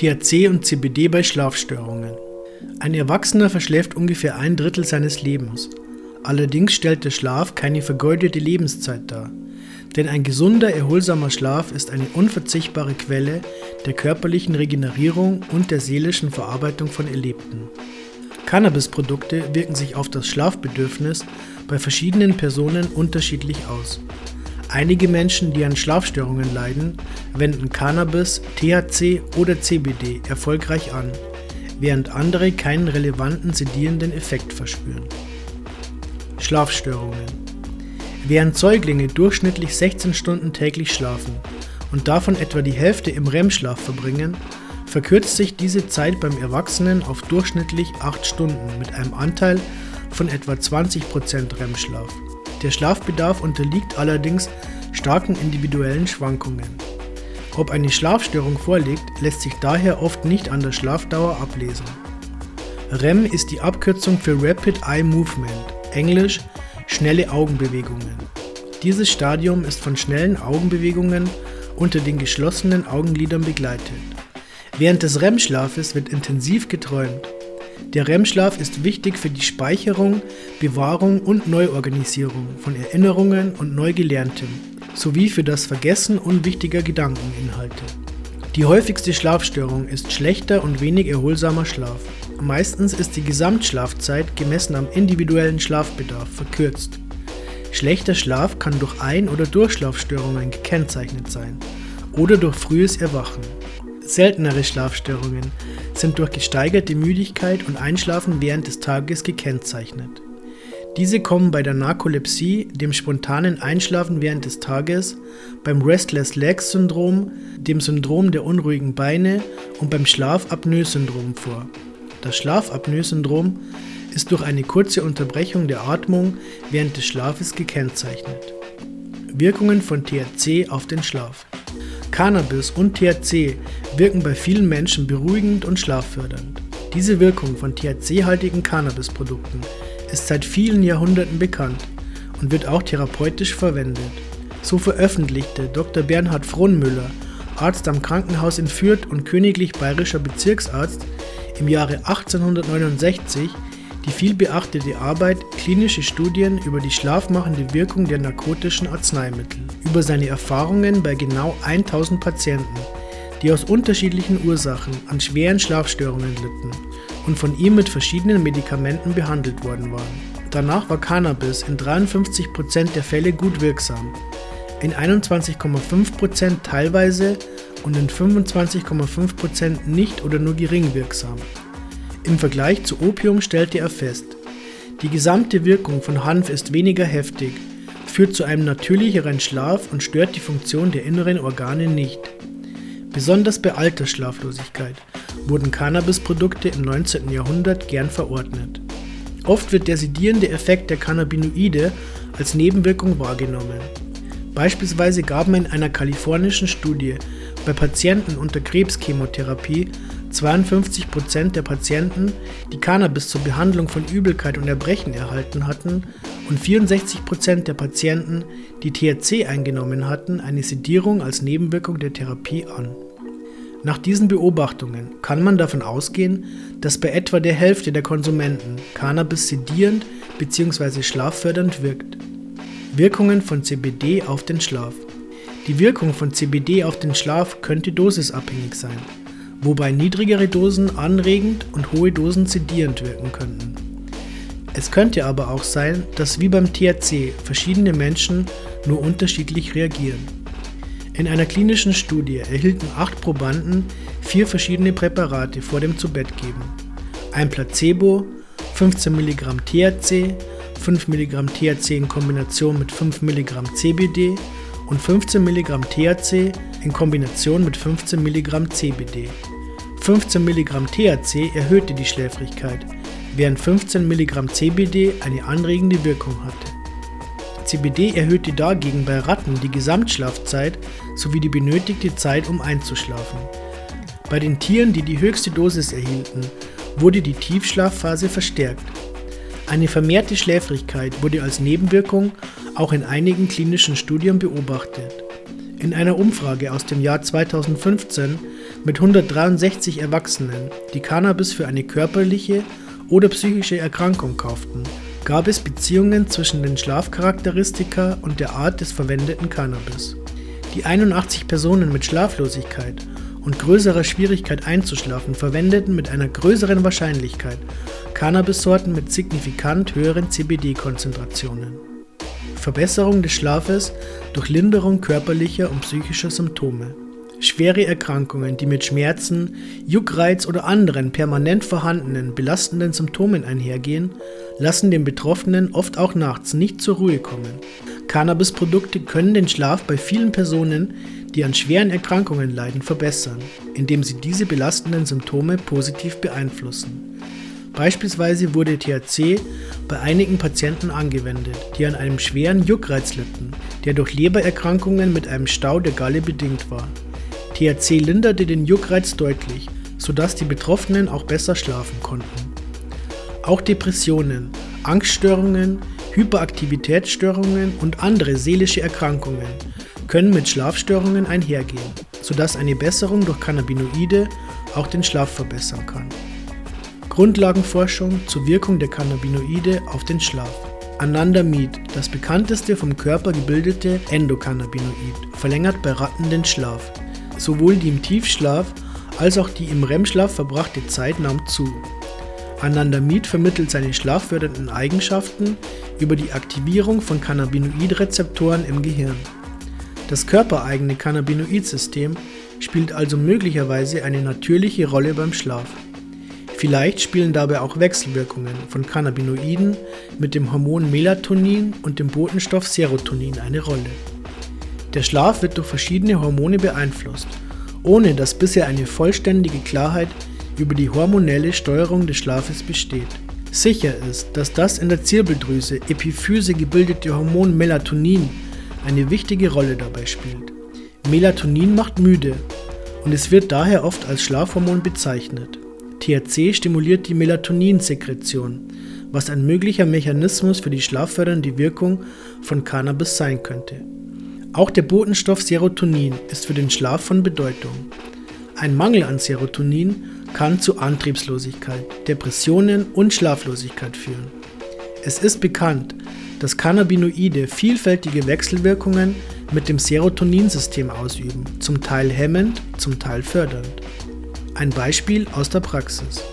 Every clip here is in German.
THC und CBD bei Schlafstörungen. Ein Erwachsener verschläft ungefähr ein Drittel seines Lebens. Allerdings stellt der Schlaf keine vergeudete Lebenszeit dar. Denn ein gesunder, erholsamer Schlaf ist eine unverzichtbare Quelle der körperlichen Regenerierung und der seelischen Verarbeitung von Erlebten. Cannabisprodukte wirken sich auf das Schlafbedürfnis bei verschiedenen Personen unterschiedlich aus. Einige Menschen, die an Schlafstörungen leiden, wenden Cannabis, THC oder CBD erfolgreich an, während andere keinen relevanten sedierenden Effekt verspüren. Schlafstörungen Während Säuglinge durchschnittlich 16 Stunden täglich schlafen und davon etwa die Hälfte im REM-Schlaf verbringen, verkürzt sich diese Zeit beim Erwachsenen auf durchschnittlich 8 Stunden mit einem Anteil von etwa 20% REM-Schlaf. Der Schlafbedarf unterliegt allerdings starken individuellen Schwankungen. Ob eine Schlafstörung vorliegt, lässt sich daher oft nicht an der Schlafdauer ablesen. REM ist die Abkürzung für Rapid Eye Movement, englisch schnelle Augenbewegungen. Dieses Stadium ist von schnellen Augenbewegungen unter den geschlossenen Augenlidern begleitet. Während des REM-Schlafes wird intensiv geträumt. Der REM-Schlaf ist wichtig für die Speicherung, Bewahrung und Neuorganisierung von Erinnerungen und Neugelerntem sowie für das Vergessen unwichtiger Gedankeninhalte. Die häufigste Schlafstörung ist schlechter und wenig erholsamer Schlaf. Meistens ist die Gesamtschlafzeit gemessen am individuellen Schlafbedarf verkürzt. Schlechter Schlaf kann durch Ein- oder Durchschlafstörungen gekennzeichnet sein oder durch frühes Erwachen. Seltenere Schlafstörungen sind durch gesteigerte Müdigkeit und Einschlafen während des Tages gekennzeichnet. Diese kommen bei der Narkolepsie, dem spontanen Einschlafen während des Tages, beim Restless Legs Syndrom, dem Syndrom der unruhigen Beine und beim Schlafapnoe-Syndrom vor. Das Schlafapnoe-Syndrom ist durch eine kurze Unterbrechung der Atmung während des Schlafes gekennzeichnet. Wirkungen von THC auf den Schlaf. Cannabis und THC wirken bei vielen Menschen beruhigend und schlaffördernd. Diese Wirkung von THC-haltigen Cannabisprodukten ist seit vielen Jahrhunderten bekannt und wird auch therapeutisch verwendet. So veröffentlichte Dr. Bernhard Frohnmüller, Arzt am Krankenhaus in Fürth und königlich bayerischer Bezirksarzt, im Jahre 1869 die vielbeachtete Arbeit Klinische Studien über die schlafmachende Wirkung der narkotischen Arzneimittel, über seine Erfahrungen bei genau 1000 Patienten, die aus unterschiedlichen Ursachen an schweren Schlafstörungen litten und von ihm mit verschiedenen Medikamenten behandelt worden waren. Danach war Cannabis in 53% der Fälle gut wirksam, in 21,5% teilweise und in 25,5% nicht oder nur gering wirksam. Im Vergleich zu Opium stellte er fest, die gesamte Wirkung von Hanf ist weniger heftig, führt zu einem natürlicheren Schlaf und stört die Funktion der inneren Organe nicht. Besonders bei Altersschlaflosigkeit wurden Cannabisprodukte im 19. Jahrhundert gern verordnet. Oft wird der sedierende Effekt der Cannabinoide als Nebenwirkung wahrgenommen. Beispielsweise gaben in einer kalifornischen Studie bei Patienten unter Krebschemotherapie 52% der Patienten, die Cannabis zur Behandlung von Übelkeit und Erbrechen erhalten hatten, und 64% der Patienten, die THC eingenommen hatten, eine Sedierung als Nebenwirkung der Therapie an. Nach diesen Beobachtungen kann man davon ausgehen, dass bei etwa der Hälfte der Konsumenten Cannabis sedierend bzw. schlaffördernd wirkt. Wirkungen von CBD auf den Schlaf. Die Wirkung von CBD auf den Schlaf könnte dosisabhängig sein, wobei niedrigere Dosen anregend und hohe Dosen sedierend wirken könnten. Es könnte aber auch sein, dass wie beim THC verschiedene Menschen nur unterschiedlich reagieren. In einer klinischen Studie erhielten acht Probanden vier verschiedene Präparate vor dem Zubettgeben. Ein Placebo, 15 mg THC, 5 mg THC in Kombination mit 5 mg CBD und 15 mg THC in Kombination mit 15 mg CBD. 15 mg THC erhöhte die Schläfrigkeit, während 15 mg CBD eine anregende Wirkung hatte. CBD erhöhte dagegen bei Ratten die Gesamtschlafzeit sowie die benötigte Zeit, um einzuschlafen. Bei den Tieren, die die höchste Dosis erhielten, wurde die Tiefschlafphase verstärkt. Eine vermehrte Schläfrigkeit wurde als Nebenwirkung auch in einigen klinischen Studien beobachtet. In einer Umfrage aus dem Jahr 2015 mit 163 Erwachsenen, die Cannabis für eine körperliche oder psychische Erkrankung kauften, gab es Beziehungen zwischen den Schlafcharakteristika und der Art des verwendeten Cannabis. Die 81 Personen mit Schlaflosigkeit und größerer Schwierigkeit einzuschlafen verwendeten mit einer größeren Wahrscheinlichkeit Cannabissorten mit signifikant höheren CBD-Konzentrationen. Verbesserung des Schlafes durch Linderung körperlicher und psychischer Symptome. Schwere Erkrankungen, die mit Schmerzen, Juckreiz oder anderen permanent vorhandenen belastenden Symptomen einhergehen, lassen den Betroffenen oft auch nachts nicht zur Ruhe kommen. Cannabisprodukte können den Schlaf bei vielen Personen, die an schweren Erkrankungen leiden, verbessern, indem sie diese belastenden Symptome positiv beeinflussen. Beispielsweise wurde THC bei einigen Patienten angewendet, die an einem schweren Juckreiz litten, der durch Lebererkrankungen mit einem Stau der Galle bedingt war. THC linderte den Juckreiz deutlich, sodass die Betroffenen auch besser schlafen konnten. Auch Depressionen, Angststörungen, Hyperaktivitätsstörungen und andere seelische Erkrankungen können mit Schlafstörungen einhergehen, sodass eine Besserung durch Cannabinoide auch den Schlaf verbessern kann. Grundlagenforschung zur Wirkung der Cannabinoide auf den Schlaf. Anandamid, das bekannteste vom Körper gebildete Endokannabinoid, verlängert bei Ratten den Schlaf. Sowohl die im Tiefschlaf als auch die im REM-Schlaf verbrachte Zeit nahm zu. Anandamid vermittelt seine schlaffördernden Eigenschaften über die Aktivierung von Cannabinoidrezeptoren im Gehirn. Das körpereigene Cannabinoidsystem spielt also möglicherweise eine natürliche Rolle beim Schlaf. Vielleicht spielen dabei auch Wechselwirkungen von Cannabinoiden mit dem Hormon Melatonin und dem Botenstoff Serotonin eine Rolle. Der Schlaf wird durch verschiedene Hormone beeinflusst, ohne dass bisher eine vollständige Klarheit über die hormonelle Steuerung des Schlafes besteht. Sicher ist, dass das in der Zirbeldrüse Epiphyse gebildete Hormon Melatonin eine wichtige Rolle dabei spielt. Melatonin macht müde und es wird daher oft als Schlafhormon bezeichnet. THC stimuliert die Melatoninsekretion, was ein möglicher Mechanismus für die schlaffördernde Wirkung von Cannabis sein könnte. Auch der Botenstoff Serotonin ist für den Schlaf von Bedeutung. Ein Mangel an Serotonin kann zu Antriebslosigkeit, Depressionen und Schlaflosigkeit führen. Es ist bekannt, dass Cannabinoide vielfältige Wechselwirkungen mit dem Serotoninsystem ausüben, zum Teil hemmend, zum Teil fördernd. Ein Beispiel aus der Praxis.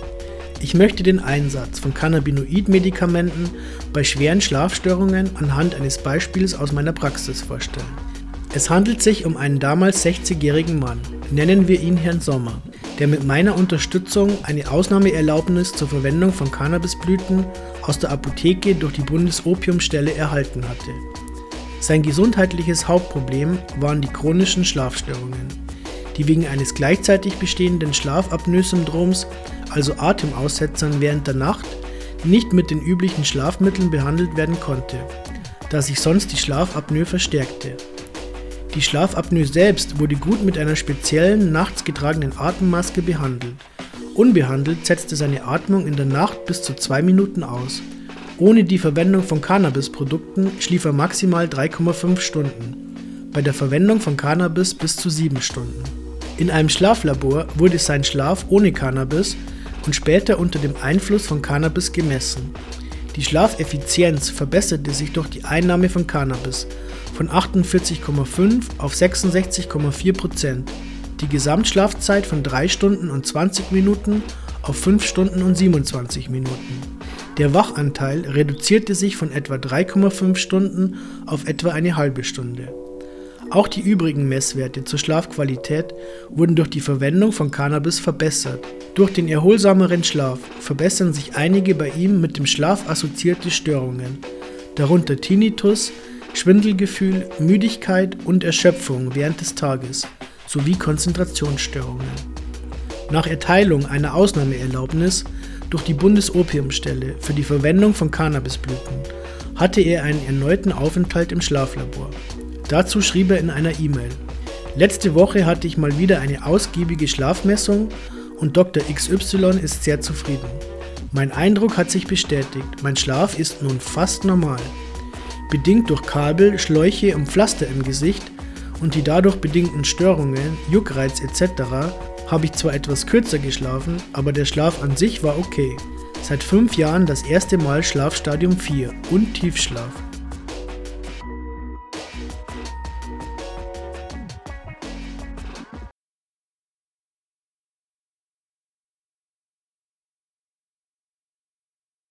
Ich möchte den Einsatz von Cannabinoid-Medikamenten bei schweren Schlafstörungen anhand eines Beispiels aus meiner Praxis vorstellen. Es handelt sich um einen damals 60-jährigen Mann, nennen wir ihn Herrn Sommer, der mit meiner Unterstützung eine Ausnahmeerlaubnis zur Verwendung von Cannabisblüten aus der Apotheke durch die Bundesopiumstelle erhalten hatte. Sein gesundheitliches Hauptproblem waren die chronischen Schlafstörungen, die wegen eines gleichzeitig bestehenden Schlafapnoe-Syndroms, also Atemaussetzern während der Nacht, nicht mit den üblichen Schlafmitteln behandelt werden konnte, da sich sonst die Schlafapnoe verstärkte. Die Schlafapnoe selbst wurde gut mit einer speziellen nachts getragenen Atemmaske behandelt. Unbehandelt setzte seine Atmung in der Nacht bis zu zwei Minuten aus. Ohne die Verwendung von Cannabisprodukten schlief er maximal 3,5 Stunden, bei der Verwendung von Cannabis bis zu 7 Stunden. In einem Schlaflabor wurde sein Schlaf ohne Cannabis und später unter dem Einfluss von Cannabis gemessen. Die Schlafeffizienz verbesserte sich durch die Einnahme von Cannabis von 48,5 auf 66,4 Prozent, die Gesamtschlafzeit von 3 Stunden und 20 Minuten auf 5 Stunden und 27 Minuten. Der Wachanteil reduzierte sich von etwa 3,5 Stunden auf etwa eine halbe Stunde. Auch die übrigen Messwerte zur Schlafqualität wurden durch die Verwendung von Cannabis verbessert. Durch den erholsameren Schlaf verbessern sich einige bei ihm mit dem Schlaf assoziierte Störungen, darunter Tinnitus, Schwindelgefühl, Müdigkeit und Erschöpfung während des Tages sowie Konzentrationsstörungen. Nach Erteilung einer Ausnahmeerlaubnis durch die Bundesopiumstelle für die Verwendung von Cannabisblüten hatte er einen erneuten Aufenthalt im Schlaflabor. Dazu schrieb er in einer E-Mail: Letzte Woche hatte ich mal wieder eine ausgiebige Schlafmessung und Dr. XY ist sehr zufrieden. Mein Eindruck hat sich bestätigt, mein Schlaf ist nun fast normal. Bedingt durch Kabel, Schläuche und Pflaster im Gesicht und die dadurch bedingten Störungen, Juckreiz etc. habe ich zwar etwas kürzer geschlafen, aber der Schlaf an sich war okay. Seit fünf Jahren das erste Mal Schlafstadium 4 und Tiefschlaf.